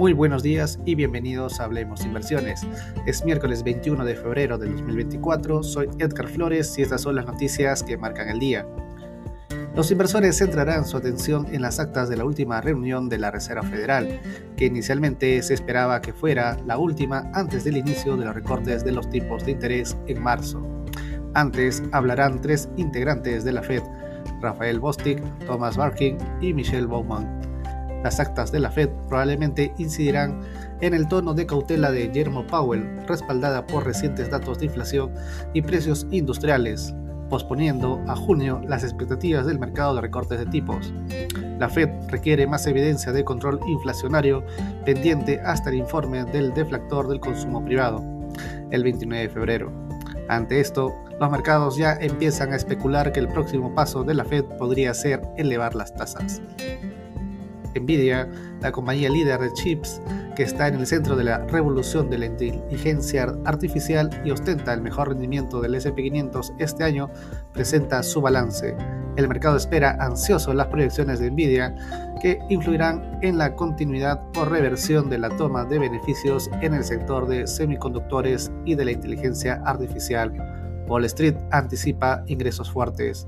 Muy buenos días y bienvenidos a Hablemos Inversiones. Es miércoles 21 de febrero del 2024, soy Edgar Flores y estas son las noticias que marcan el día. Los inversores centrarán su atención en las actas de la última reunión de la Reserva Federal, que inicialmente se esperaba que fuera la última antes del inicio de los recortes de los tipos de interés en marzo. Antes hablarán tres integrantes de la Fed, Rafael Bostic, Thomas Barkin y Michelle Bowman. Las actas de la Fed probablemente incidirán en el tono de cautela de Jerome Powell, respaldada por recientes datos de inflación y precios industriales, posponiendo a junio las expectativas del mercado de recortes de tipos. La Fed requiere más evidencia de control inflacionario pendiente hasta el informe del deflactor del consumo privado, el 29 de febrero. Ante esto, los mercados ya empiezan a especular que el próximo paso de la Fed podría ser elevar las tasas. Nvidia, la compañía líder de chips que está en el centro de la revolución de la inteligencia artificial y ostenta el mejor rendimiento del SP500 este año, presenta su balance. El mercado espera ansioso las proyecciones de Nvidia que influirán en la continuidad o reversión de la toma de beneficios en el sector de semiconductores y de la inteligencia artificial. Wall Street anticipa ingresos fuertes.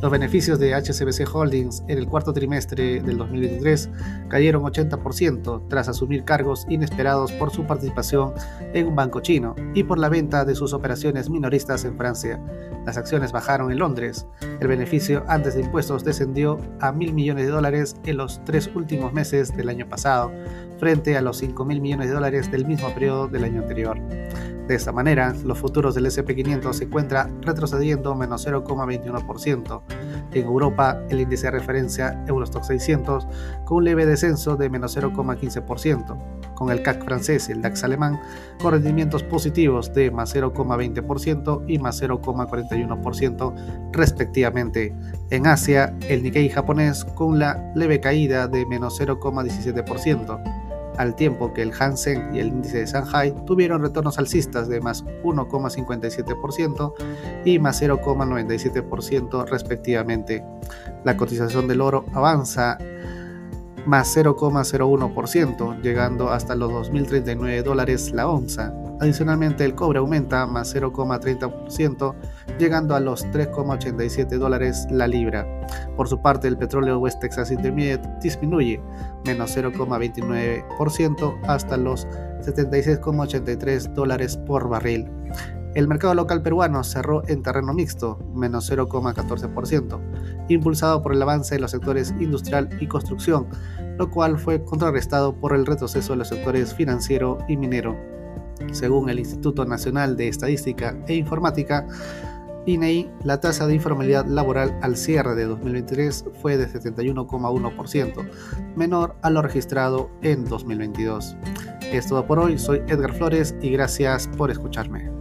Los beneficios de HCBC Holdings en el cuarto trimestre del 2023 cayeron 80% tras asumir cargos inesperados por su participación en un banco chino y por la venta de sus operaciones minoristas en Francia. Las acciones bajaron en Londres. El beneficio antes de impuestos descendió a mil millones de dólares en los tres últimos meses del año pasado, frente a los 5 mil millones de dólares del mismo periodo del año anterior. De esta manera, los futuros del SP500 se encuentran retrocediendo menos 0,21%. En Europa, el índice de referencia Eurostock 600 con un leve descenso de menos 0,15%, con el CAC francés y el DAX alemán con rendimientos positivos de más 0,20% y más 0,41% respectivamente. En Asia, el Nikkei japonés con una leve caída de menos 0,17% al tiempo que el Hansen y el índice de Shanghai tuvieron retornos alcistas de más 1,57% y más 0,97% respectivamente. La cotización del oro avanza más 0,01%, llegando hasta los 2.039 dólares la onza. Adicionalmente, el cobre aumenta más 0,30%, llegando a los 3,87 dólares la libra. Por su parte, el petróleo West Texas Intermediate disminuye menos 0,29% hasta los 76,83 dólares por barril. El mercado local peruano cerró en terreno mixto, menos 0,14%, impulsado por el avance de los sectores industrial y construcción, lo cual fue contrarrestado por el retroceso de los sectores financiero y minero. Según el Instituto Nacional de Estadística e Informática, INEI, la tasa de informalidad laboral al cierre de 2023 fue de 71,1%, menor a lo registrado en 2022. Es todo por hoy, soy Edgar Flores y gracias por escucharme.